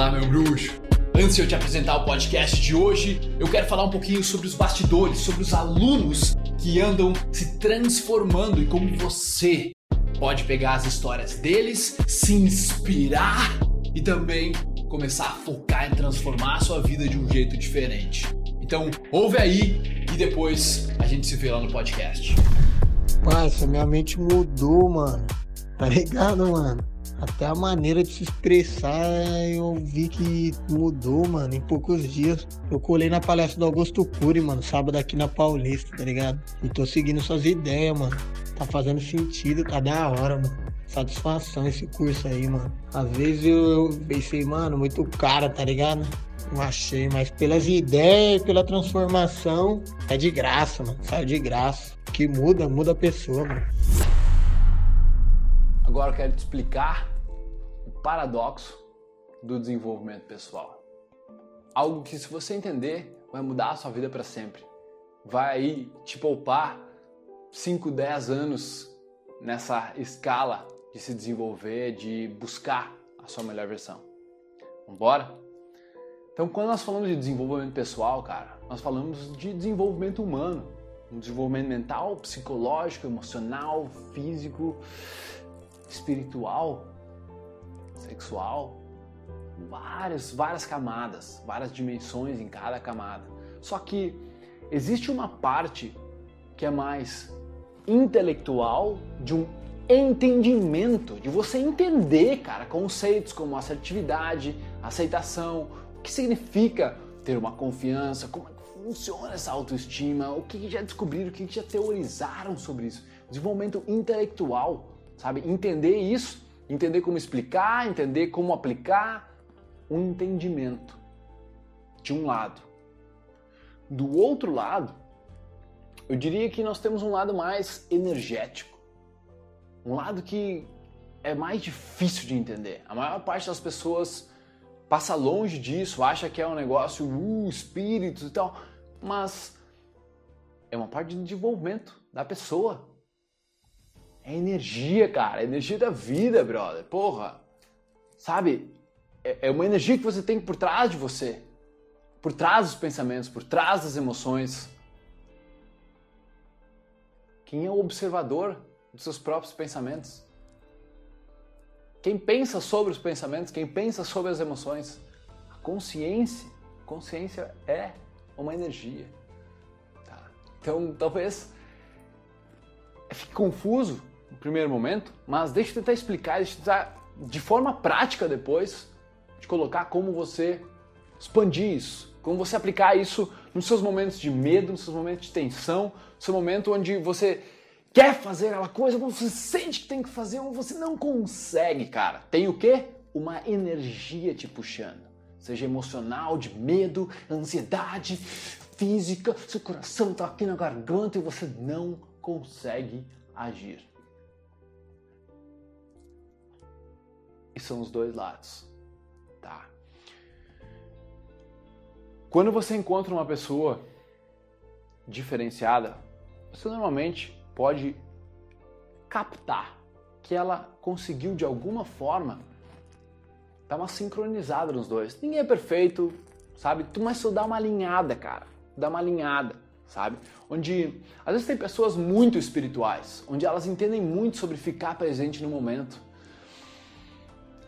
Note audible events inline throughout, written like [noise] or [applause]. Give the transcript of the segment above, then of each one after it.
Fala, meu bruxo! Antes de eu te apresentar o podcast de hoje, eu quero falar um pouquinho sobre os bastidores, sobre os alunos que andam se transformando e como você pode pegar as histórias deles, se inspirar e também começar a focar em transformar a sua vida de um jeito diferente. Então, ouve aí e depois a gente se vê lá no podcast. Parça, minha mente mudou, mano. Tá ligado, mano? Até a maneira de se expressar eu vi que mudou, mano, em poucos dias. Eu colei na palestra do Augusto Cury, mano, sábado aqui na Paulista, tá ligado? E tô seguindo suas ideias, mano. Tá fazendo sentido, tá da hora, mano. Satisfação esse curso aí, mano. Às vezes eu, eu pensei, mano, muito caro, tá ligado? Não achei, mas pelas ideias, pela transformação, é de graça, mano. Saiu de graça. Que muda, muda a pessoa, mano. Agora eu quero te explicar paradoxo do desenvolvimento pessoal. Algo que, se você entender, vai mudar a sua vida para sempre. Vai aí te poupar 5, 10 anos nessa escala de se desenvolver, de buscar a sua melhor versão. Vambora? Então, quando nós falamos de desenvolvimento pessoal, cara, nós falamos de desenvolvimento humano, um desenvolvimento mental, psicológico, emocional, físico, espiritual, sexual, várias, várias camadas, várias dimensões em cada camada. Só que existe uma parte que é mais intelectual, de um entendimento, de você entender, cara, conceitos como assertividade, aceitação, o que significa ter uma confiança, como é que funciona essa autoestima, o que já descobriram, o que já teorizaram sobre isso. Desenvolvimento intelectual sabe? Entender isso, entender como explicar, entender como aplicar um entendimento de um lado. Do outro lado, eu diria que nós temos um lado mais energético, um lado que é mais difícil de entender. A maior parte das pessoas passa longe disso, acha que é um negócio, uh, espíritos e tal, mas é uma parte de desenvolvimento da pessoa, é energia, cara. É energia da vida, brother. Porra. Sabe? É, é uma energia que você tem por trás de você. Por trás dos pensamentos, por trás das emoções. Quem é o observador dos seus próprios pensamentos? Quem pensa sobre os pensamentos, quem pensa sobre as emoções? A consciência. A consciência é uma energia. Tá? Então, talvez fique confuso no primeiro momento, mas deixa eu tentar explicar, deixa eu tentar de forma prática depois de colocar como você expandir isso, como você aplicar isso nos seus momentos de medo, nos seus momentos de tensão, no seu momento onde você quer fazer aquela coisa, mas você sente que tem que fazer, mas você não consegue, cara. Tem o quê? Uma energia te puxando. Seja emocional, de medo, ansiedade, física, seu coração está aqui na garganta e você não consegue agir. E são os dois lados, tá? Quando você encontra uma pessoa diferenciada, você normalmente pode captar que ela conseguiu de alguma forma dar uma sincronizada nos dois. Ninguém é perfeito, sabe? Mas tu dá uma alinhada, cara. Dá uma alinhada, sabe? Onde às vezes tem pessoas muito espirituais, onde elas entendem muito sobre ficar presente no momento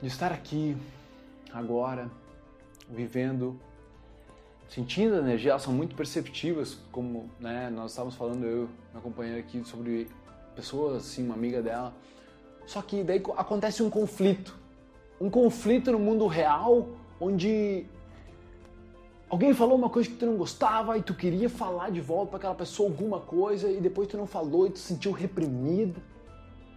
de estar aqui, agora, vivendo, sentindo a energia, elas são muito perceptivas, como né, nós estávamos falando, eu minha companheira aqui, sobre pessoas, assim, uma amiga dela. Só que daí acontece um conflito. Um conflito no mundo real, onde alguém falou uma coisa que tu não gostava e tu queria falar de volta para aquela pessoa alguma coisa e depois tu não falou e tu se sentiu reprimido,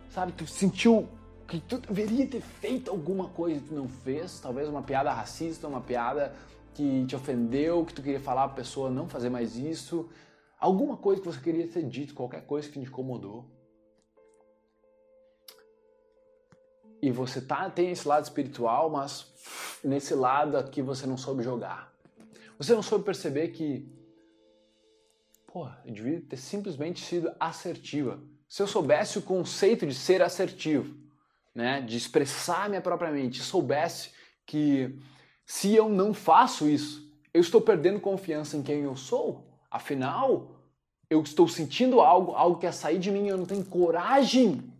sabe? Tu sentiu que tu deveria ter feito alguma coisa que tu não fez, talvez uma piada racista, uma piada que te ofendeu, que tu queria falar pra pessoa não fazer mais isso, alguma coisa que você queria ter dito, qualquer coisa que te incomodou. E você tá, tem esse lado espiritual, mas nesse lado aqui você não soube jogar. Você não soube perceber que, pô, eu devia ter simplesmente sido assertiva. Se eu soubesse o conceito de ser assertivo, né, de expressar minha própria mente, soubesse que Se eu não faço isso, eu estou perdendo confiança em quem eu sou. Afinal, eu estou sentindo algo, algo quer sair de mim, eu não tenho coragem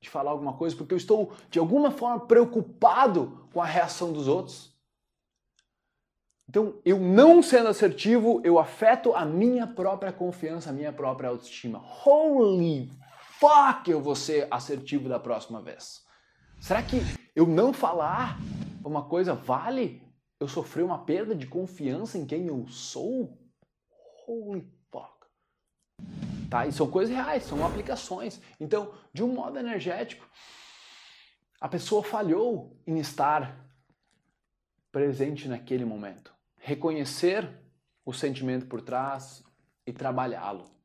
de falar alguma coisa porque eu estou de alguma forma preocupado com a reação dos outros. Então, eu não sendo assertivo, eu afeto a minha própria confiança, a minha própria autoestima. Holy fuck, eu vou ser assertivo da próxima vez. Será que eu não falar uma coisa vale eu sofrer uma perda de confiança em quem eu sou? Holy fuck. Tá? E são coisas reais, são aplicações. Então, de um modo energético, a pessoa falhou em estar presente naquele momento reconhecer o sentimento por trás e trabalhá-lo.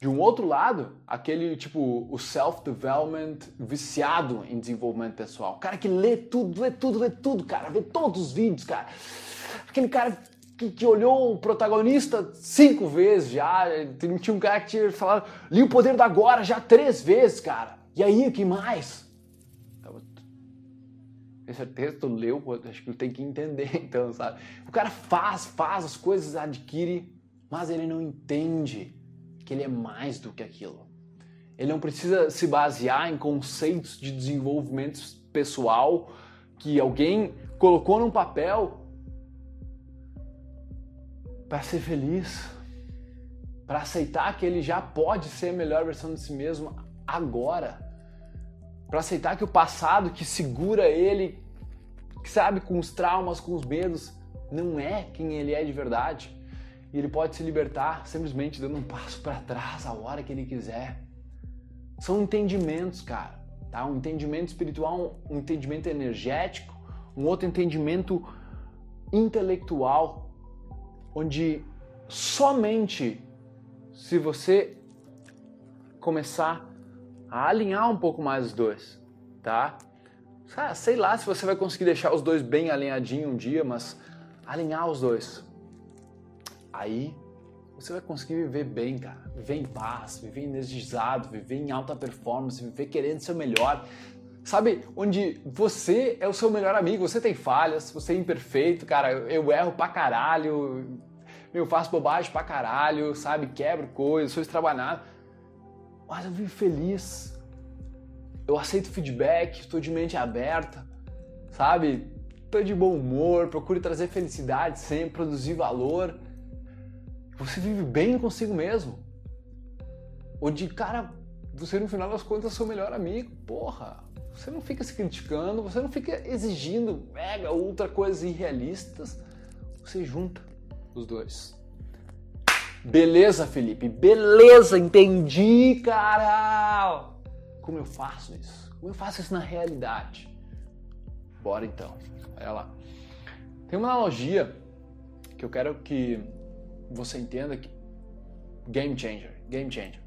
De um outro lado, aquele tipo, o self-development viciado em desenvolvimento pessoal. O cara que lê tudo, lê tudo, lê tudo, cara, vê todos os vídeos, cara. Aquele cara que, que olhou o protagonista cinco vezes já. Tinha um cara que tinha falado, li o poder da agora já três vezes, cara. E aí, o que mais? Tenho certeza tu leu, acho que tem que entender, [laughs] então, sabe? O cara faz, faz as coisas, adquire, mas ele não entende que ele é mais do que aquilo. Ele não precisa se basear em conceitos de desenvolvimento pessoal que alguém colocou num papel para ser feliz, para aceitar que ele já pode ser a melhor versão de si mesmo agora para aceitar que o passado que segura ele, que sabe, com os traumas, com os medos, não é quem ele é de verdade. E ele pode se libertar simplesmente dando um passo para trás a hora que ele quiser. São entendimentos, cara, tá? Um entendimento espiritual, um entendimento energético, um outro entendimento intelectual, onde somente se você começar a alinhar um pouco mais os dois, tá? sei lá se você vai conseguir deixar os dois bem alinhadinhos um dia, mas alinhar os dois. Aí você vai conseguir viver bem, cara. Viver em paz, viver energizado, viver em alta performance, viver querendo ser o melhor. Sabe, onde você é o seu melhor amigo, você tem falhas, você é imperfeito, cara, eu erro pra caralho, eu faço bobagem pra caralho, sabe, quebro coisas, sou estrabanado mas eu vivo feliz. Eu aceito feedback, estou de mente aberta, sabe? Estou de bom humor, procuro trazer felicidade sempre, produzir valor. Você vive bem consigo mesmo. Onde, cara, você no final das contas é seu melhor amigo, porra. Você não fica se criticando, você não fica exigindo mega, ultra coisas irrealistas. Você junta os dois. Beleza, Felipe? Beleza, entendi, cara! Como eu faço isso? Como eu faço isso na realidade? Bora então. Olha lá. Tem uma analogia que eu quero que você entenda que game changer, game changer.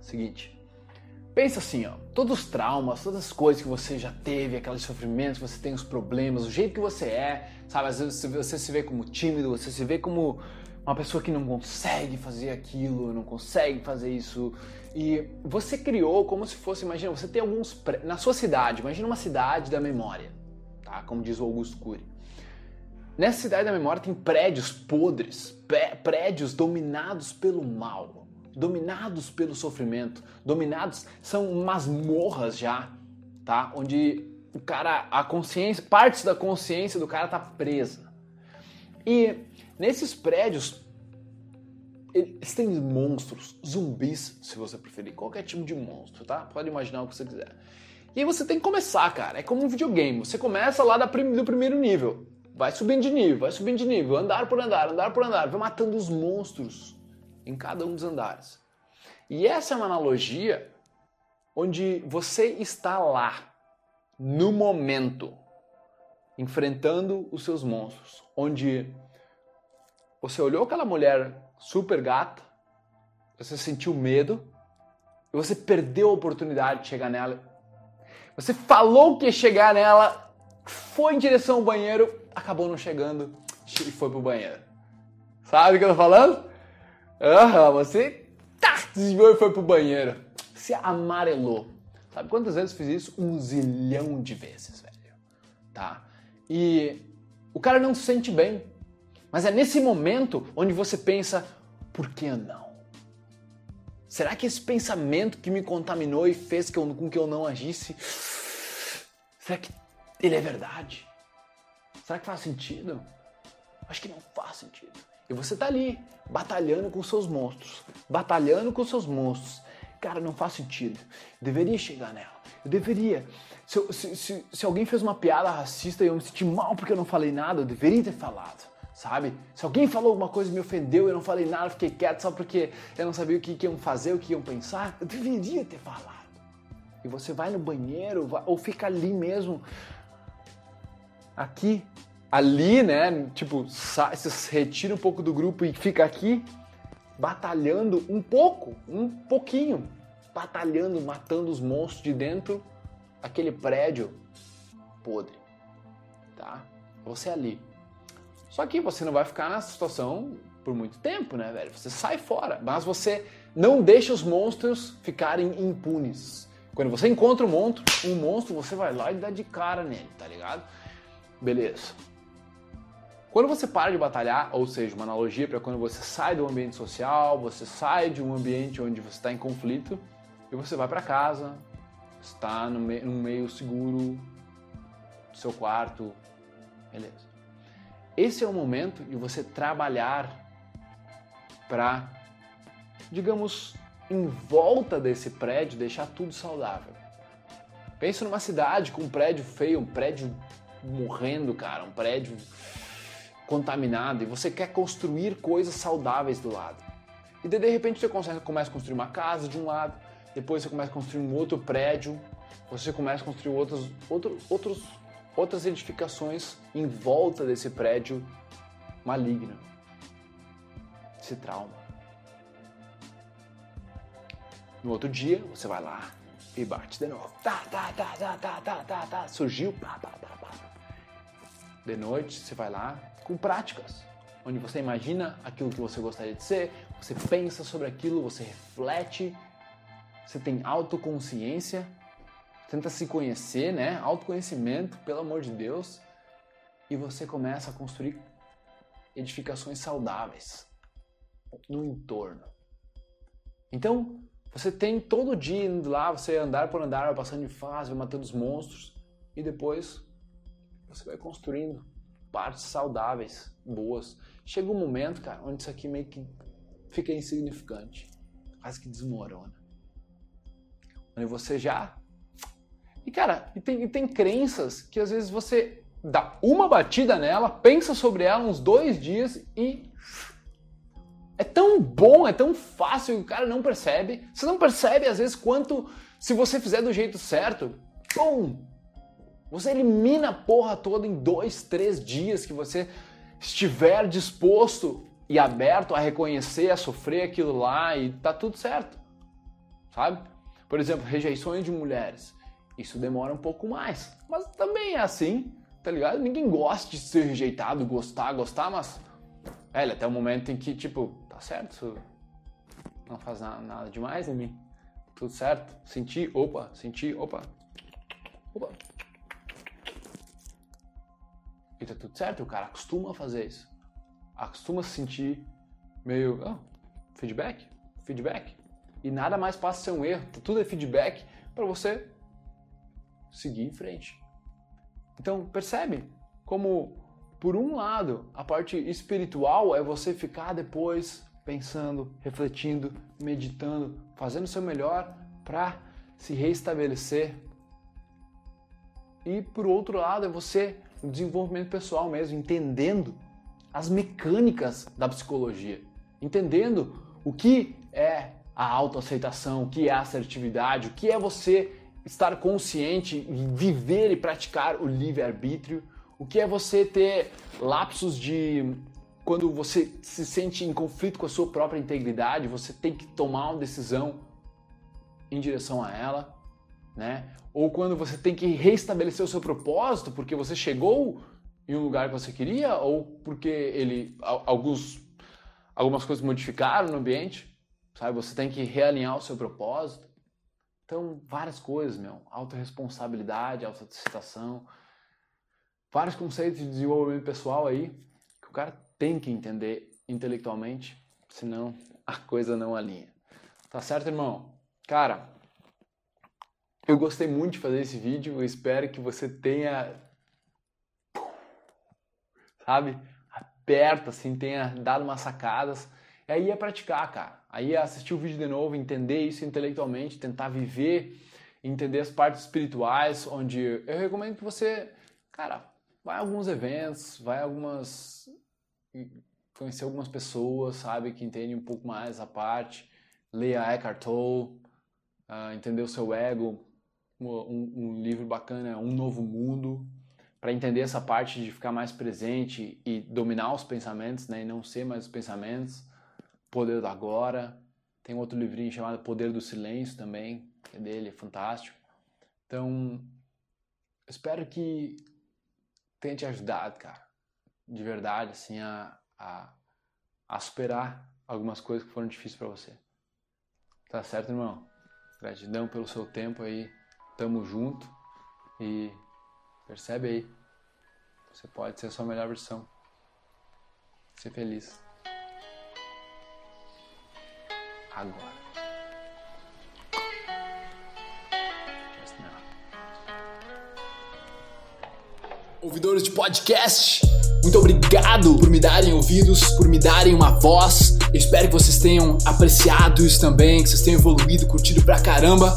Seguinte, pensa assim, ó, todos os traumas, todas as coisas que você já teve, aqueles sofrimentos, você tem os problemas, o jeito que você é, Sabe, às vezes você se vê como tímido, você se vê como uma pessoa que não consegue fazer aquilo, não consegue fazer isso. E você criou como se fosse, imagina, você tem alguns na sua cidade, imagina uma cidade da memória, tá? Como diz o Augusto Cury. Nessa cidade da memória tem prédios podres, prédios dominados pelo mal, dominados pelo sofrimento, dominados são masmorras já, tá? Onde o cara, a consciência, partes da consciência do cara tá presa. E nesses prédios eles têm monstros, zumbis, se você preferir, qualquer tipo de monstro, tá? Pode imaginar o que você quiser. E aí você tem que começar, cara. É como um videogame. Você começa lá do primeiro nível. Vai subindo de nível, vai subindo de nível, andar por andar, andar por andar, vai matando os monstros em cada um dos andares. E essa é uma analogia onde você está lá, no momento, enfrentando os seus monstros, onde você olhou aquela mulher super gata, você sentiu medo, e você perdeu a oportunidade de chegar nela. Você falou que ia chegar nela, foi em direção ao banheiro, acabou não chegando e foi pro banheiro. Sabe o que eu tô falando? Aham, você tá, desviou e foi pro banheiro. Você amarelou. Sabe quantas vezes fiz isso? Um zilhão de vezes, velho. tá? E o cara não se sente bem. Mas é nesse momento onde você pensa, por que não? Será que esse pensamento que me contaminou e fez com que eu não agisse, será que ele é verdade? Será que faz sentido? Acho que não faz sentido. E você tá ali, batalhando com seus monstros, batalhando com seus monstros. Cara, não faz sentido. Eu deveria chegar nela. Eu deveria. Se, se, se, se alguém fez uma piada racista e eu me senti mal porque eu não falei nada, eu deveria ter falado sabe? Se alguém falou alguma coisa e me ofendeu, eu não falei nada, fiquei quieto só porque eu não sabia o que, que iam fazer, o que iam pensar, eu deveria ter falado. E você vai no banheiro vai, ou fica ali mesmo, aqui, ali, né? Tipo, se retira um pouco do grupo e fica aqui, batalhando um pouco, um pouquinho, batalhando, matando os monstros de dentro aquele prédio podre, tá? Você ali. Só que você não vai ficar nessa situação por muito tempo, né, velho? Você sai fora, mas você não deixa os monstros ficarem impunes. Quando você encontra um monstro, um monstro, você vai lá e dá de cara nele, tá ligado? Beleza. Quando você para de batalhar, ou seja, uma analogia para quando você sai do ambiente social, você sai de um ambiente onde você está em conflito e você vai para casa, está no meio, num meio seguro, seu quarto, beleza. Esse é o momento de você trabalhar para, digamos, em volta desse prédio, deixar tudo saudável. Pense numa cidade com um prédio feio, um prédio morrendo, cara, um prédio contaminado, e você quer construir coisas saudáveis do lado. E de repente você começa a construir uma casa de um lado, depois você começa a construir um outro prédio, você começa a construir outros, outro, outros outras edificações em volta desse prédio maligno, esse trauma. No outro dia, você vai lá e bate de novo. Tá, tá, tá, tá, tá, tá, tá, tá. Surgiu, pá, pá, pá. De noite, você vai lá com práticas, onde você imagina aquilo que você gostaria de ser, você pensa sobre aquilo, você reflete, você tem autoconsciência tenta se conhecer, né? Autoconhecimento, pelo amor de Deus, e você começa a construir edificações saudáveis no entorno. Então, você tem todo dia indo lá, você andar por andar, passando de fase, matando os monstros, e depois você vai construindo partes saudáveis, boas. Chega um momento, cara, onde isso aqui meio que fica insignificante, quase que desmorona. Onde você já e cara, e tem, e tem crenças que às vezes você dá uma batida nela, pensa sobre ela uns dois dias e é tão bom, é tão fácil que o cara não percebe. Você não percebe às vezes quanto se você fizer do jeito certo, pum, você elimina a porra toda em dois, três dias que você estiver disposto e aberto a reconhecer, a sofrer aquilo lá e tá tudo certo, sabe? Por exemplo, rejeições de mulheres. Isso demora um pouco mais. Mas também é assim, tá ligado? Ninguém gosta de ser rejeitado, gostar, gostar, mas. É, até o momento em que, tipo, tá certo, não faz nada, nada demais em mim. Tudo certo. Senti, opa, senti, opa. Opa. E tá tudo certo, o cara acostuma a fazer isso. Acostuma se sentir meio. Oh, feedback? Feedback. E nada mais passa a ser um erro. Tudo é feedback para você seguir em frente. Então, percebe como, por um lado, a parte espiritual é você ficar depois pensando, refletindo, meditando, fazendo o seu melhor para se reestabelecer. E por outro lado, é você desenvolvimento pessoal mesmo, entendendo as mecânicas da psicologia, entendendo o que é a autoaceitação, o que é a assertividade, o que é você estar consciente, viver e praticar o livre-arbítrio, o que é você ter lapsos de quando você se sente em conflito com a sua própria integridade, você tem que tomar uma decisão em direção a ela, né? Ou quando você tem que reestabelecer o seu propósito porque você chegou em um lugar que você queria ou porque ele alguns algumas coisas modificaram no ambiente, sabe? Você tem que realinhar o seu propósito. Então, várias coisas, meu. Autoresponsabilidade, autocitação. vários conceitos de desenvolvimento pessoal aí que o cara tem que entender intelectualmente, senão a coisa não alinha. Tá certo, irmão? Cara, eu gostei muito de fazer esse vídeo, eu espero que você tenha sabe, aberto assim, tenha dado umas sacadas. E aí é praticar, cara. Aí é assistir o vídeo de novo, entender isso intelectualmente, tentar viver, entender as partes espirituais, onde eu recomendo que você, cara, vai a alguns eventos, vai a algumas conhecer algumas pessoas, sabe, que entendem um pouco mais a parte, leia Eckhart Tolle, uh, entender o seu ego, um, um, livro bacana, Um Novo Mundo, para entender essa parte de ficar mais presente e dominar os pensamentos, né, e não ser mais os pensamentos, Poder do Agora, tem outro livrinho chamado Poder do Silêncio também, é dele, é fantástico. Então, espero que tenha te ajudado, cara, de verdade, assim, a, a, a superar algumas coisas que foram difíceis para você. Tá certo, irmão? Gratidão pelo seu tempo aí. Tamo junto e percebe aí. Você pode ser a sua melhor versão. Ser feliz. Agora. Ouvidores de podcast, muito obrigado por me darem ouvidos, por me darem uma voz. Eu espero que vocês tenham apreciado isso também, que vocês tenham evoluído, curtido pra caramba.